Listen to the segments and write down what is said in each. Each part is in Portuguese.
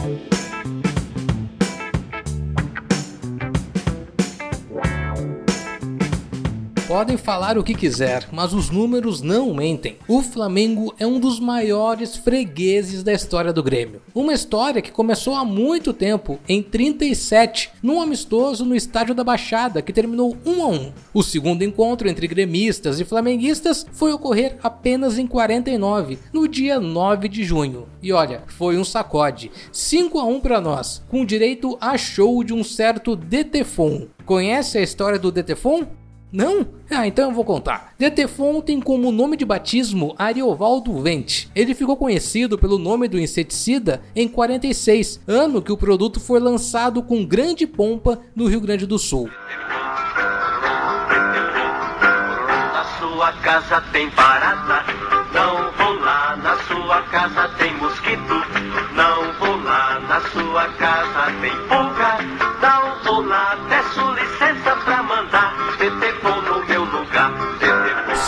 Bye. Podem falar o que quiser, mas os números não mentem. O Flamengo é um dos maiores fregueses da história do Grêmio. Uma história que começou há muito tempo, em 37, num amistoso no Estádio da Baixada, que terminou 1 a 1. O segundo encontro entre gremistas e flamenguistas foi ocorrer apenas em 49, no dia 9 de junho. E olha, foi um sacode. 5 a 1 para nós, com direito a show de um certo Detefon. Conhece a história do Detefon? Não? Ah, então eu vou contar. Detefon tem como nome de batismo Ariovaldo Vente. Ele ficou conhecido pelo nome do inseticida em 46, ano que o produto foi lançado com grande pompa no Rio Grande do Sul. Na sua casa tem parada, não vou lá. Na sua casa tem mosquito, não vou lá. Na sua casa tem pulga, não vou lá.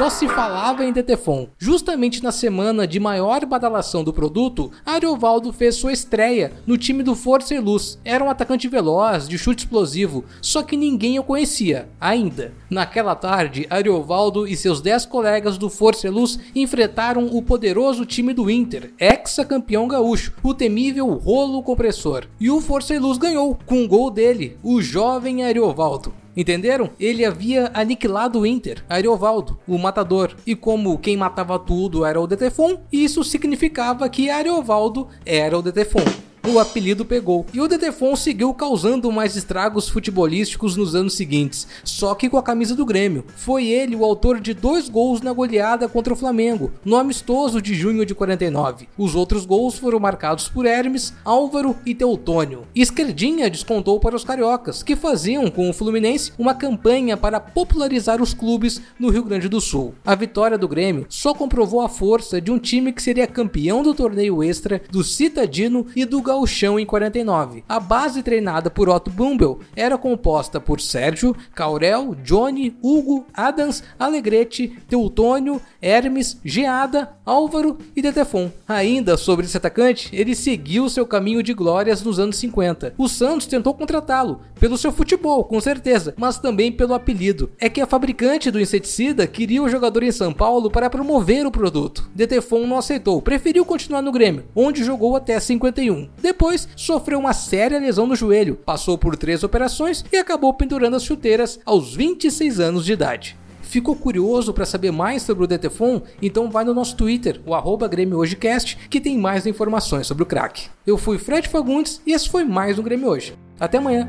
Só se falava em Detefon. Justamente na semana de maior badalação do produto, Ariovaldo fez sua estreia no time do Força e Luz. Era um atacante veloz, de chute explosivo, só que ninguém o conhecia, ainda. Naquela tarde, Ariovaldo e seus 10 colegas do Força e Luz enfrentaram o poderoso time do Inter, ex-campeão gaúcho, o temível Rolo Compressor. E o Força e Luz ganhou, com um gol dele, o jovem Ariovaldo. Entenderam? Ele havia aniquilado o Inter, Ariovaldo, o matador. E como quem matava tudo era o Detefon, isso significava que Ariovaldo era o Detefon. O apelido pegou. E o Detefon seguiu causando mais estragos futebolísticos nos anos seguintes, só que com a camisa do Grêmio. Foi ele o autor de dois gols na goleada contra o Flamengo, no amistoso de junho de 49. Os outros gols foram marcados por Hermes, Álvaro e Teutônio. Esquerdinha descontou para os cariocas, que faziam com o Fluminense uma campanha para popularizar os clubes no Rio Grande do Sul. A vitória do Grêmio só comprovou a força de um time que seria campeão do torneio extra, do Citadino e do Gauchão em 49. A base treinada por Otto Bumbel era composta por Sérgio, Caurel, Johnny, Hugo, Adams, Alegrete, Teutônio, Hermes, Geada, Álvaro e Detefon. Ainda sobre esse atacante, ele seguiu seu caminho de glórias nos anos 50. O Santos tentou contratá-lo, pelo seu futebol, com certeza, mas também pelo apelido. É que a fabricante do inseticida queria o jogador em São Paulo para promover o produto. Detefon não aceitou, preferiu continuar no Grêmio, onde jogou até 51. Depois, sofreu uma séria lesão no joelho, passou por três operações e acabou pendurando as chuteiras aos 26 anos de idade. Ficou curioso para saber mais sobre o Detefon? Então vai no nosso Twitter, o arroba Grêmio Hojecast, que tem mais informações sobre o crack. Eu fui Fred Fagundes e esse foi mais um Grêmio Hoje. Até amanhã!